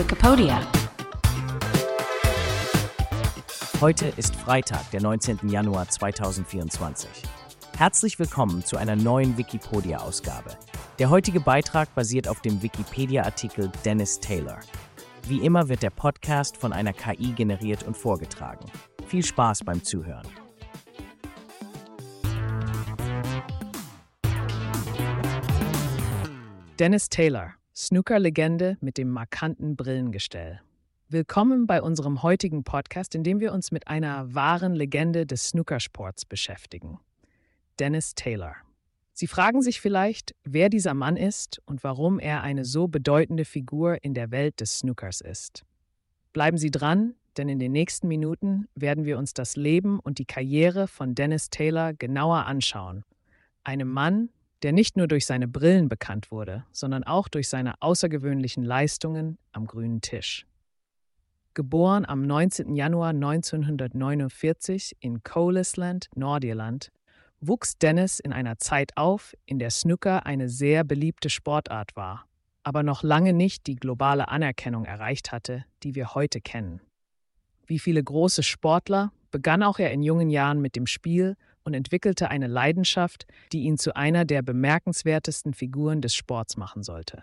Wikipedia. Heute ist Freitag, der 19. Januar 2024. Herzlich willkommen zu einer neuen Wikipedia-Ausgabe. Der heutige Beitrag basiert auf dem Wikipedia-Artikel Dennis Taylor. Wie immer wird der Podcast von einer KI generiert und vorgetragen. Viel Spaß beim Zuhören. Dennis Taylor, Snooker-Legende mit dem markanten Brillengestell. Willkommen bei unserem heutigen Podcast, in dem wir uns mit einer wahren Legende des Snookersports beschäftigen. Dennis Taylor. Sie fragen sich vielleicht, wer dieser Mann ist und warum er eine so bedeutende Figur in der Welt des Snookers ist. Bleiben Sie dran, denn in den nächsten Minuten werden wir uns das Leben und die Karriere von Dennis Taylor genauer anschauen. Einem Mann, der nicht nur durch seine Brillen bekannt wurde, sondern auch durch seine außergewöhnlichen Leistungen am grünen Tisch. Geboren am 19. Januar 1949 in Colisland, Nordirland, wuchs Dennis in einer Zeit auf, in der Snooker eine sehr beliebte Sportart war, aber noch lange nicht die globale Anerkennung erreicht hatte, die wir heute kennen. Wie viele große Sportler begann auch er in jungen Jahren mit dem Spiel und entwickelte eine Leidenschaft, die ihn zu einer der bemerkenswertesten Figuren des Sports machen sollte.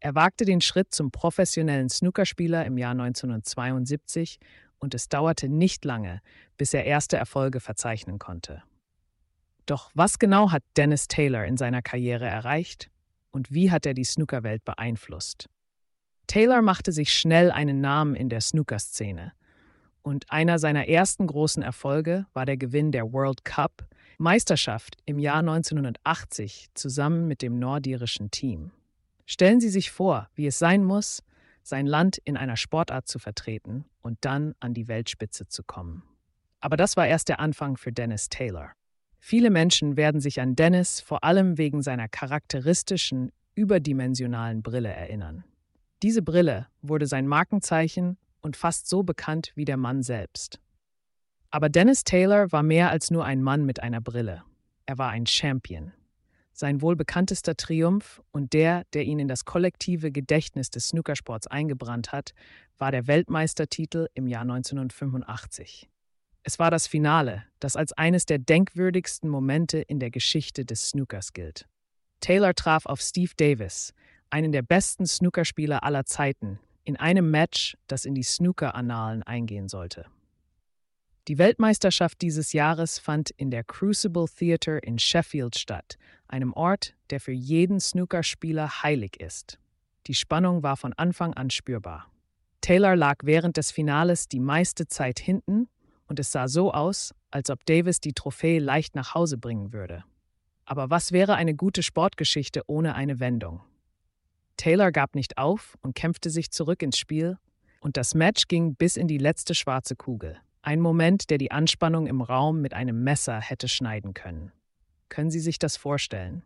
Er wagte den Schritt zum professionellen Snookerspieler im Jahr 1972 und es dauerte nicht lange, bis er erste Erfolge verzeichnen konnte. Doch was genau hat Dennis Taylor in seiner Karriere erreicht und wie hat er die Snookerwelt beeinflusst? Taylor machte sich schnell einen Namen in der Snookerszene und einer seiner ersten großen Erfolge war der Gewinn der World Cup Meisterschaft im Jahr 1980 zusammen mit dem nordirischen Team. Stellen Sie sich vor, wie es sein muss, sein Land in einer Sportart zu vertreten und dann an die Weltspitze zu kommen. Aber das war erst der Anfang für Dennis Taylor. Viele Menschen werden sich an Dennis vor allem wegen seiner charakteristischen, überdimensionalen Brille erinnern. Diese Brille wurde sein Markenzeichen und fast so bekannt wie der Mann selbst. Aber Dennis Taylor war mehr als nur ein Mann mit einer Brille. Er war ein Champion. Sein wohl bekanntester Triumph und der, der ihn in das kollektive Gedächtnis des Snookersports eingebrannt hat, war der Weltmeistertitel im Jahr 1985. Es war das Finale, das als eines der denkwürdigsten Momente in der Geschichte des Snookers gilt. Taylor traf auf Steve Davis, einen der besten Snookerspieler aller Zeiten, in einem Match, das in die Snooker-Annalen eingehen sollte. Die Weltmeisterschaft dieses Jahres fand in der Crucible Theatre in Sheffield statt, einem Ort, der für jeden Snookerspieler heilig ist. Die Spannung war von Anfang an spürbar. Taylor lag während des Finales die meiste Zeit hinten und es sah so aus, als ob Davis die Trophäe leicht nach Hause bringen würde. Aber was wäre eine gute Sportgeschichte ohne eine Wendung? Taylor gab nicht auf und kämpfte sich zurück ins Spiel, und das Match ging bis in die letzte schwarze Kugel. Ein Moment, der die Anspannung im Raum mit einem Messer hätte schneiden können. Können Sie sich das vorstellen?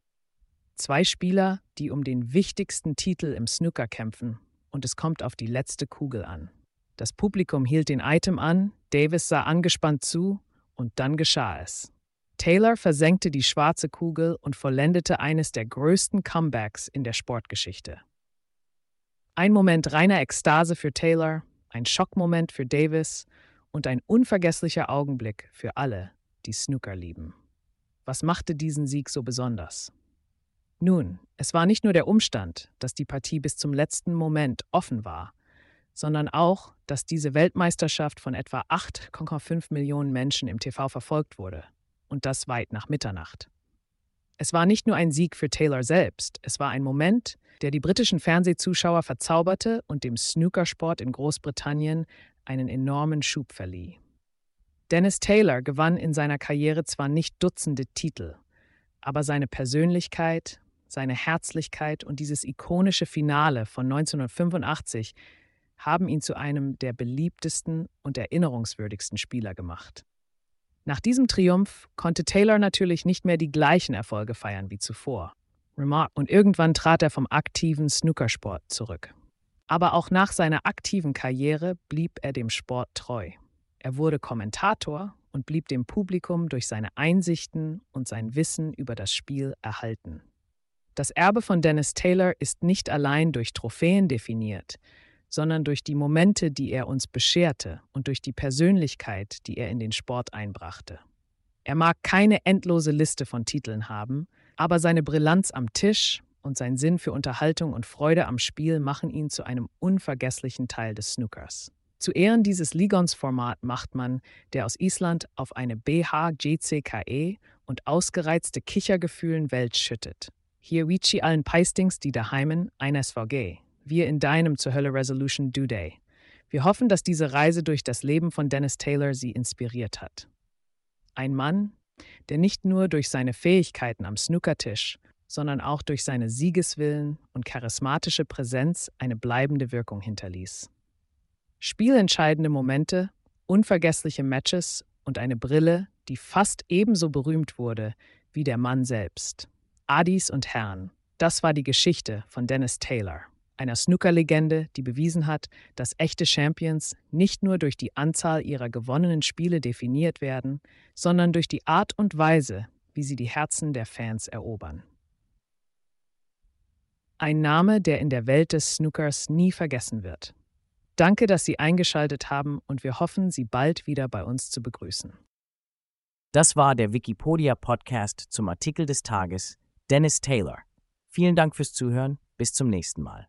Zwei Spieler, die um den wichtigsten Titel im Snooker kämpfen, und es kommt auf die letzte Kugel an. Das Publikum hielt den Item an, Davis sah angespannt zu, und dann geschah es. Taylor versenkte die schwarze Kugel und vollendete eines der größten Comebacks in der Sportgeschichte. Ein Moment reiner Ekstase für Taylor, ein Schockmoment für Davis und ein unvergesslicher Augenblick für alle, die Snooker lieben. Was machte diesen Sieg so besonders? Nun, es war nicht nur der Umstand, dass die Partie bis zum letzten Moment offen war, sondern auch, dass diese Weltmeisterschaft von etwa 8,5 Millionen Menschen im TV verfolgt wurde, und das weit nach Mitternacht. Es war nicht nur ein Sieg für Taylor selbst, es war ein Moment, der die britischen Fernsehzuschauer verzauberte und dem Snookersport in Großbritannien einen enormen Schub verlieh. Dennis Taylor gewann in seiner Karriere zwar nicht Dutzende Titel, aber seine Persönlichkeit, seine Herzlichkeit und dieses ikonische Finale von 1985 haben ihn zu einem der beliebtesten und erinnerungswürdigsten Spieler gemacht. Nach diesem Triumph konnte Taylor natürlich nicht mehr die gleichen Erfolge feiern wie zuvor. Und irgendwann trat er vom aktiven Snookersport zurück. Aber auch nach seiner aktiven Karriere blieb er dem Sport treu. Er wurde Kommentator und blieb dem Publikum durch seine Einsichten und sein Wissen über das Spiel erhalten. Das Erbe von Dennis Taylor ist nicht allein durch Trophäen definiert, sondern durch die Momente, die er uns bescherte und durch die Persönlichkeit, die er in den Sport einbrachte. Er mag keine endlose Liste von Titeln haben, aber seine Brillanz am Tisch und sein Sinn für Unterhaltung und Freude am Spiel machen ihn zu einem unvergesslichen Teil des Snookers. Zu Ehren dieses Ligons-Format macht man, der aus Island auf eine BH-GCKE und ausgereizte Kichergefühlen Welt schüttet. Hier wici allen Peistings die daheimen ein SVG, wir in deinem zur Hölle Resolution Do Day. Wir hoffen, dass diese Reise durch das Leben von Dennis Taylor sie inspiriert hat. Ein Mann, der nicht nur durch seine Fähigkeiten am Snookertisch, sondern auch durch seine Siegeswillen und charismatische Präsenz eine bleibende Wirkung hinterließ. Spielentscheidende Momente, unvergessliche Matches und eine Brille, die fast ebenso berühmt wurde wie der Mann selbst. Adis und Herren, das war die Geschichte von Dennis Taylor, einer Snooker-Legende, die bewiesen hat, dass echte Champions nicht nur durch die Anzahl ihrer gewonnenen Spiele definiert werden, sondern durch die Art und Weise, wie sie die Herzen der Fans erobern. Ein Name, der in der Welt des Snookers nie vergessen wird. Danke, dass Sie eingeschaltet haben und wir hoffen, Sie bald wieder bei uns zu begrüßen. Das war der Wikipedia-Podcast zum Artikel des Tages Dennis Taylor. Vielen Dank fürs Zuhören. Bis zum nächsten Mal.